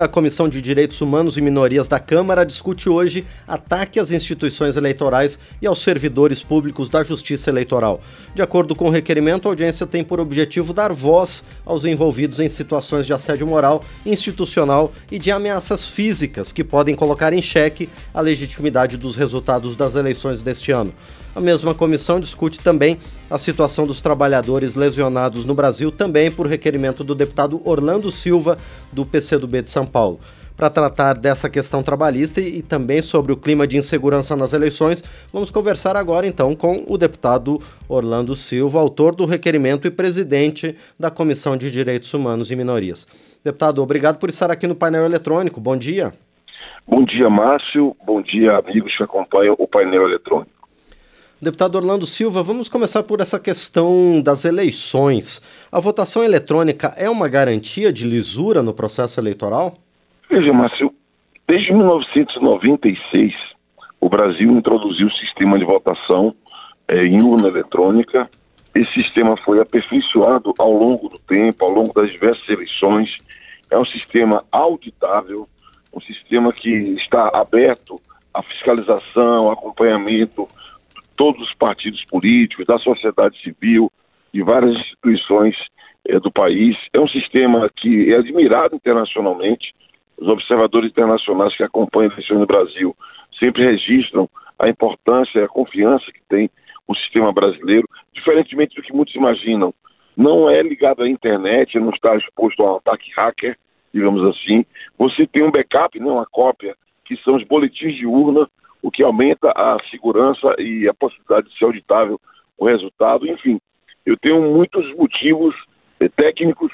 A Comissão de Direitos Humanos e Minorias da Câmara discute hoje ataque às instituições eleitorais e aos servidores públicos da Justiça Eleitoral. De acordo com o requerimento, a audiência tem por objetivo dar voz aos envolvidos em situações de assédio moral, institucional e de ameaças físicas que podem colocar em xeque a legitimidade dos resultados das eleições deste ano. A mesma comissão discute também a situação dos trabalhadores lesionados no Brasil, também por requerimento do deputado Orlando Silva, do PCdoB de São Paulo. Para tratar dessa questão trabalhista e também sobre o clima de insegurança nas eleições, vamos conversar agora então com o deputado Orlando Silva, autor do requerimento e presidente da Comissão de Direitos Humanos e Minorias. Deputado, obrigado por estar aqui no painel eletrônico. Bom dia. Bom dia, Márcio. Bom dia, amigos que acompanham o painel eletrônico. Deputado Orlando Silva, vamos começar por essa questão das eleições. A votação eletrônica é uma garantia de lisura no processo eleitoral? Veja, Márcio, desde 1996, o Brasil introduziu o sistema de votação é, em urna eletrônica. Esse sistema foi aperfeiçoado ao longo do tempo, ao longo das diversas eleições. É um sistema auditável, um sistema que está aberto à fiscalização, acompanhamento todos os partidos políticos, da sociedade civil, de várias instituições eh, do país. É um sistema que é admirado internacionalmente. Os observadores internacionais que acompanham a eleição no Brasil sempre registram a importância e a confiança que tem o sistema brasileiro, diferentemente do que muitos imaginam. Não é ligado à internet, não está exposto a um ataque hacker, digamos assim. Você tem um backup, não uma cópia, que são os boletins de urna o que aumenta a segurança e a possibilidade de ser auditável o resultado. Enfim, eu tenho muitos motivos eh, técnicos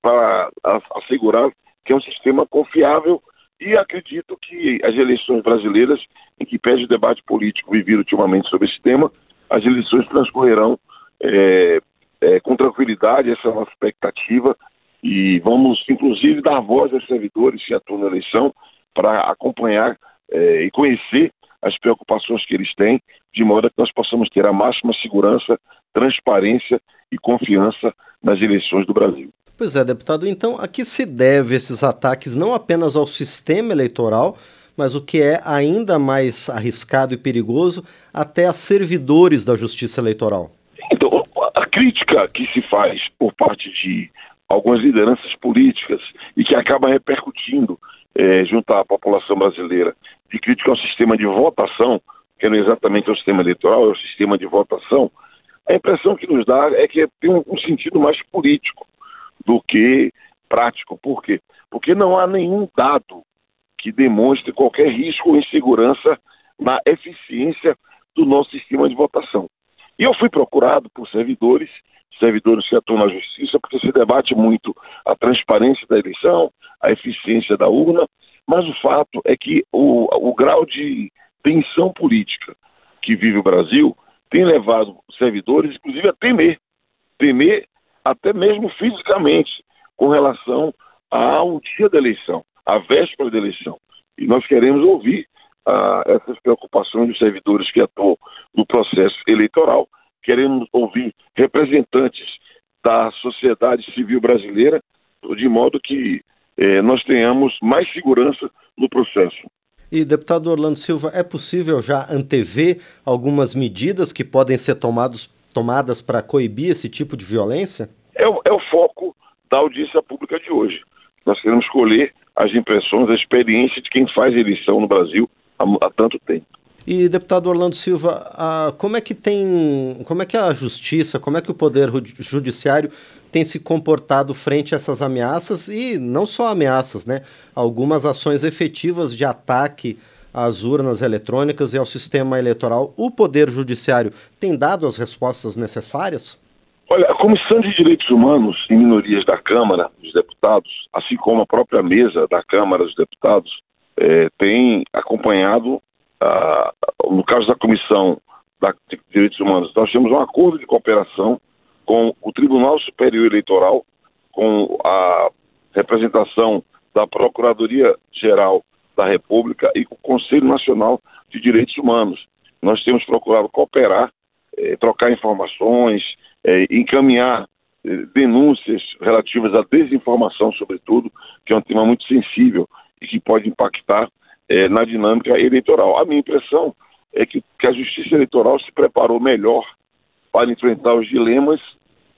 para assegurar que é um sistema confiável e acredito que as eleições brasileiras, em que pede o debate político vivido ultimamente sobre esse tema, as eleições transcorrerão é, é, com tranquilidade, essa é a nossa expectativa, e vamos, inclusive, dar voz aos servidores que atuam na eleição para acompanhar é, e conhecer as preocupações que eles têm, de modo que nós possamos ter a máxima segurança, transparência e confiança nas eleições do Brasil. Pois é, deputado, então a que se deve esses ataques não apenas ao sistema eleitoral, mas o que é ainda mais arriscado e perigoso, até a servidores da justiça eleitoral? Então, a crítica que se faz por parte de algumas lideranças políticas e que acaba repercutindo é, junto à população brasileira de crítica ao sistema de votação, que não é exatamente o sistema eleitoral, é o sistema de votação, a impressão que nos dá é que tem um, um sentido mais político do que prático. Por quê? Porque não há nenhum dado que demonstre qualquer risco ou insegurança na eficiência do nosso sistema de votação. E eu fui procurado por servidores, servidores que atuam na justiça, porque se debate muito a transparência da eleição, a eficiência da urna, mas o fato é que o, o grau de tensão política que vive o Brasil tem levado servidores, inclusive, a temer, temer até mesmo fisicamente, com relação ao dia da eleição, à véspera da eleição. E nós queremos ouvir ah, essas preocupações dos servidores que atuam no processo eleitoral, queremos ouvir representantes da sociedade civil brasileira, de modo que eh, nós tenhamos mais segurança no processo. E, deputado Orlando Silva, é possível já antever algumas medidas que podem ser tomados, tomadas para coibir esse tipo de violência? É, é o foco da audiência pública de hoje. Nós queremos escolher as impressões, a experiência de quem faz eleição no Brasil há, há tanto tempo. E deputado Orlando Silva, a, como é que tem, como é que a justiça, como é que o poder judiciário tem se comportado frente a essas ameaças e não só ameaças, né? Algumas ações efetivas de ataque às urnas eletrônicas e ao sistema eleitoral. O poder judiciário tem dado as respostas necessárias? Olha, a Comissão de Direitos Humanos e Minorias da Câmara dos Deputados, assim como a própria mesa da Câmara dos Deputados, é, tem acompanhado, ah, no caso da Comissão de Direitos Humanos, nós temos um acordo de cooperação com o Tribunal Superior Eleitoral, com a representação da Procuradoria Geral da República e com o Conselho Nacional de Direitos Humanos. Nós temos procurado cooperar, eh, trocar informações, eh, encaminhar eh, denúncias relativas à desinformação, sobretudo, que é um tema muito sensível e que pode impactar é, na dinâmica eleitoral. A minha impressão é que, que a Justiça Eleitoral se preparou melhor para enfrentar os dilemas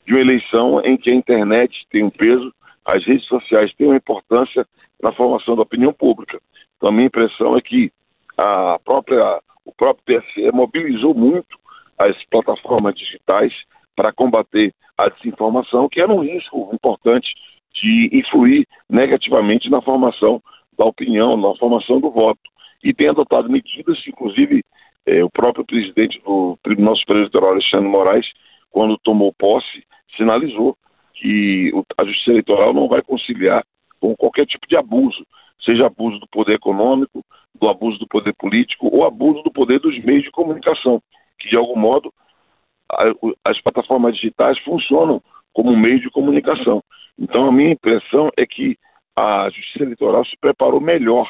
de uma eleição em que a internet tem um peso, as redes sociais têm uma importância na formação da opinião pública. Então, a minha impressão é que a própria, o próprio TSE mobilizou muito as plataformas digitais para combater a desinformação, que era um risco importante de influir negativamente na formação da opinião, na formação do voto. E tem adotado medidas, inclusive eh, o próprio presidente do Tribunal Superior Eleitoral, Alexandre Moraes, quando tomou posse, sinalizou que a Justiça Eleitoral não vai conciliar com qualquer tipo de abuso, seja abuso do poder econômico, do abuso do poder político ou abuso do poder dos meios de comunicação, que de algum modo as plataformas digitais funcionam como meio de comunicação. Então, a minha impressão é que a Justiça Eleitoral se preparou melhor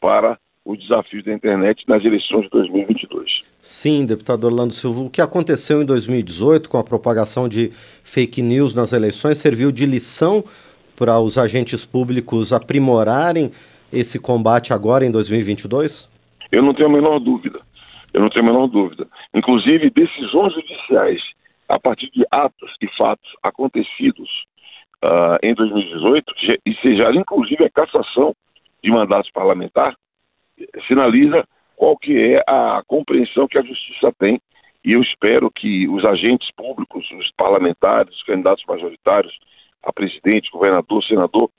para os desafios da internet nas eleições de 2022. Sim, deputado Orlando Silva, o que aconteceu em 2018 com a propagação de fake news nas eleições serviu de lição para os agentes públicos aprimorarem esse combate agora em 2022? Eu não tenho a menor dúvida. Eu não tenho a menor dúvida. Inclusive, decisões judiciais a partir de atos e fatos acontecidos uh, em 2018, e seja inclusive a cassação de mandatos parlamentares, sinaliza qual que é a compreensão que a justiça tem e eu espero que os agentes públicos, os parlamentares, os candidatos majoritários, a presidente, governador, senador,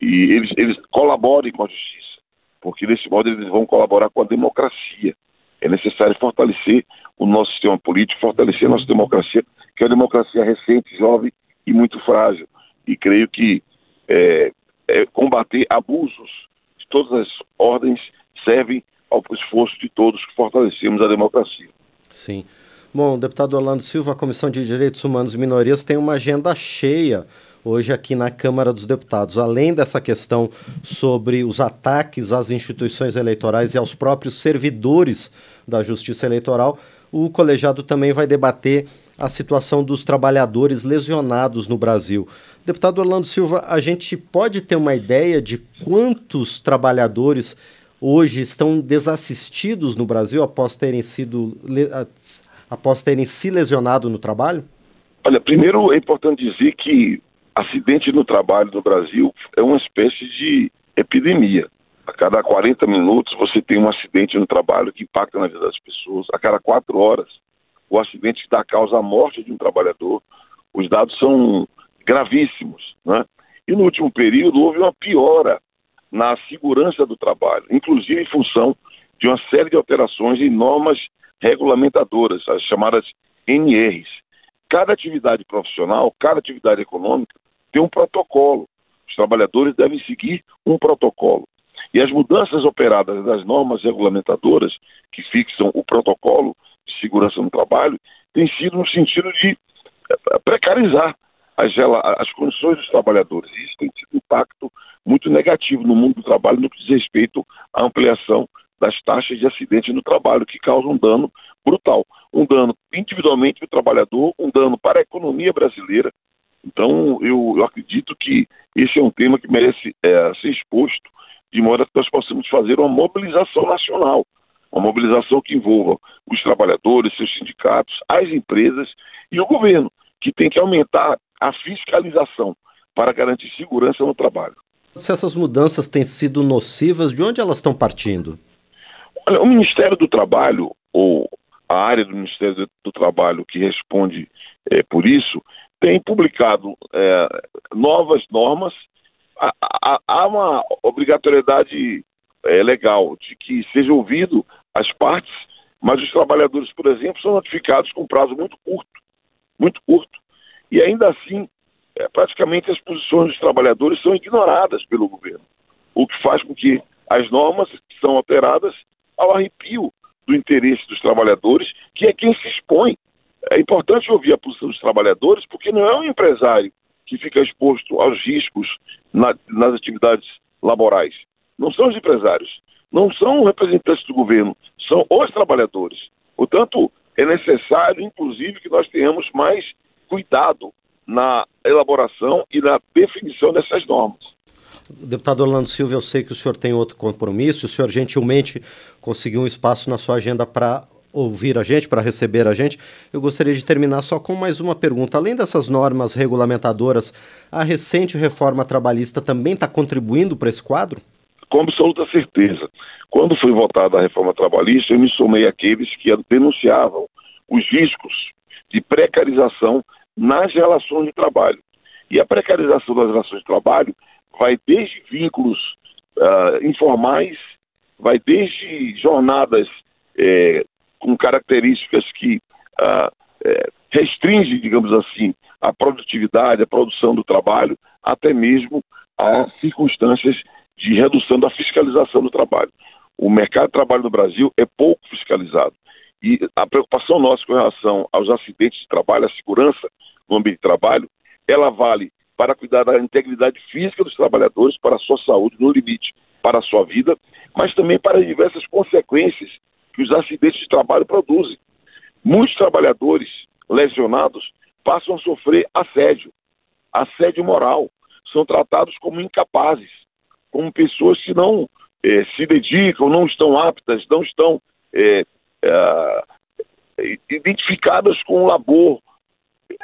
e eles, eles colaborem com a justiça, porque desse modo eles vão colaborar com a democracia. É necessário fortalecer o nosso sistema político, fortalecer a nossa democracia, que é uma democracia recente, jovem e muito frágil. E creio que é, é, combater abusos de todas as ordens servem ao esforço de todos que fortalecemos a democracia. Sim. Bom, deputado Orlando Silva, a Comissão de Direitos Humanos e Minorias tem uma agenda cheia hoje aqui na Câmara dos Deputados. Além dessa questão sobre os ataques às instituições eleitorais e aos próprios servidores da Justiça Eleitoral, o colegiado também vai debater a situação dos trabalhadores lesionados no Brasil. Deputado Orlando Silva, a gente pode ter uma ideia de quantos trabalhadores hoje estão desassistidos no Brasil após terem sido após terem se lesionado no trabalho? Olha, primeiro é importante dizer que acidente no trabalho no Brasil é uma espécie de epidemia. A cada 40 minutos você tem um acidente no trabalho que impacta na vida das pessoas. A cada quatro horas, o acidente que dá causa à morte de um trabalhador. Os dados são gravíssimos. Né? E no último período houve uma piora na segurança do trabalho, inclusive em função de uma série de alterações em normas regulamentadoras, as chamadas NRs. Cada atividade profissional, cada atividade econômica tem um protocolo. Os trabalhadores devem seguir um protocolo. E as mudanças operadas das normas regulamentadoras que fixam o protocolo segurança no trabalho têm sido no sentido de eh, precarizar as, as condições dos trabalhadores. E isso tem tido um impacto muito negativo no mundo do trabalho no que diz respeito à ampliação das taxas de acidente no trabalho, que causam um dano brutal. Um dano individualmente para o trabalhador, um dano para a economia brasileira. Então, eu, eu acredito que esse é um tema que merece é, ser exposto, de modo que nós possamos fazer uma mobilização nacional, uma mobilização que envolva os trabalhadores, seus sindicatos, as empresas e o governo, que tem que aumentar a fiscalização para garantir segurança no trabalho. Se essas mudanças têm sido nocivas, de onde elas estão partindo? Olha, o Ministério do Trabalho, ou a área do Ministério do Trabalho que responde é, por isso, tem publicado é, novas normas. Há, há, há uma obrigatoriedade é, legal de que seja ouvido as partes, mas os trabalhadores, por exemplo, são notificados com prazo muito curto, muito curto. E ainda assim, é, praticamente as posições dos trabalhadores são ignoradas pelo governo, o que faz com que as normas são alteradas ao arrepio do interesse dos trabalhadores, que é quem se expõe. É importante ouvir a posição dos trabalhadores, porque não é um empresário que fica exposto aos riscos na, nas atividades laborais. Não são os empresários, não são representantes do governo, são os trabalhadores. Portanto, é necessário, inclusive, que nós tenhamos mais cuidado na elaboração e na definição dessas normas. Deputado Orlando Silva, eu sei que o senhor tem outro compromisso, o senhor gentilmente conseguiu um espaço na sua agenda para ouvir a gente, para receber a gente. Eu gostaria de terminar só com mais uma pergunta. Além dessas normas regulamentadoras, a recente reforma trabalhista também está contribuindo para esse quadro? Com absoluta certeza. Quando foi votada a reforma trabalhista, eu me somei àqueles que denunciavam os riscos de precarização nas relações de trabalho. E a precarização das relações de trabalho vai desde vínculos uh, informais, vai desde jornadas eh, com características que uh, eh, restringem, digamos assim, a produtividade, a produção do trabalho, até mesmo a circunstâncias de redução da fiscalização do trabalho. O mercado de trabalho no Brasil é pouco fiscalizado. E a preocupação nossa com relação aos acidentes de trabalho, a segurança no ambiente de trabalho, ela vale para cuidar da integridade física dos trabalhadores, para a sua saúde, no limite, para a sua vida, mas também para as diversas consequências que os acidentes de trabalho produzem. Muitos trabalhadores lesionados passam a sofrer assédio, assédio moral, são tratados como incapazes, como pessoas que não eh, se dedicam, não estão aptas, não estão eh, eh, identificadas com o labor,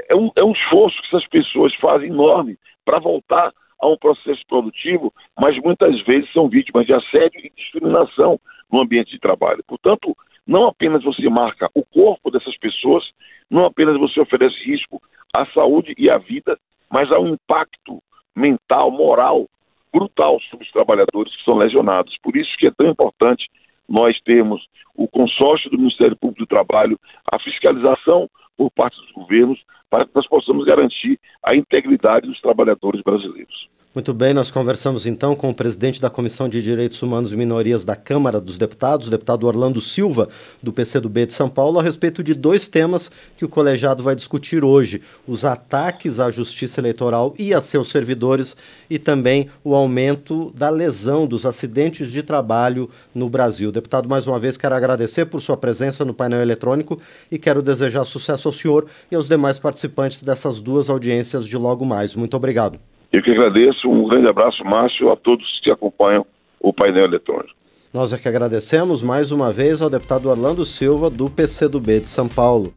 é um, é um esforço que essas pessoas fazem enorme para voltar a um processo produtivo, mas muitas vezes são vítimas de assédio e discriminação no ambiente de trabalho. Portanto, não apenas você marca o corpo dessas pessoas, não apenas você oferece risco à saúde e à vida, mas há um impacto mental, moral, brutal sobre os trabalhadores que são lesionados. Por isso que é tão importante nós termos o consórcio do Ministério Público do Trabalho, a fiscalização por parte dos governos, para que nós possamos garantir a integridade dos trabalhadores brasileiros. Muito bem, nós conversamos então com o presidente da Comissão de Direitos Humanos e Minorias da Câmara dos Deputados, o deputado Orlando Silva, do PCdoB de São Paulo, a respeito de dois temas que o colegiado vai discutir hoje: os ataques à justiça eleitoral e a seus servidores, e também o aumento da lesão dos acidentes de trabalho no Brasil. Deputado, mais uma vez quero agradecer por sua presença no painel eletrônico e quero desejar sucesso ao senhor e aos demais participantes dessas duas audiências de logo mais. Muito obrigado. Eu que agradeço, um grande abraço, Márcio, a todos que acompanham o painel eletrônico. Nós é que agradecemos mais uma vez ao deputado Orlando Silva, do PCdoB de São Paulo.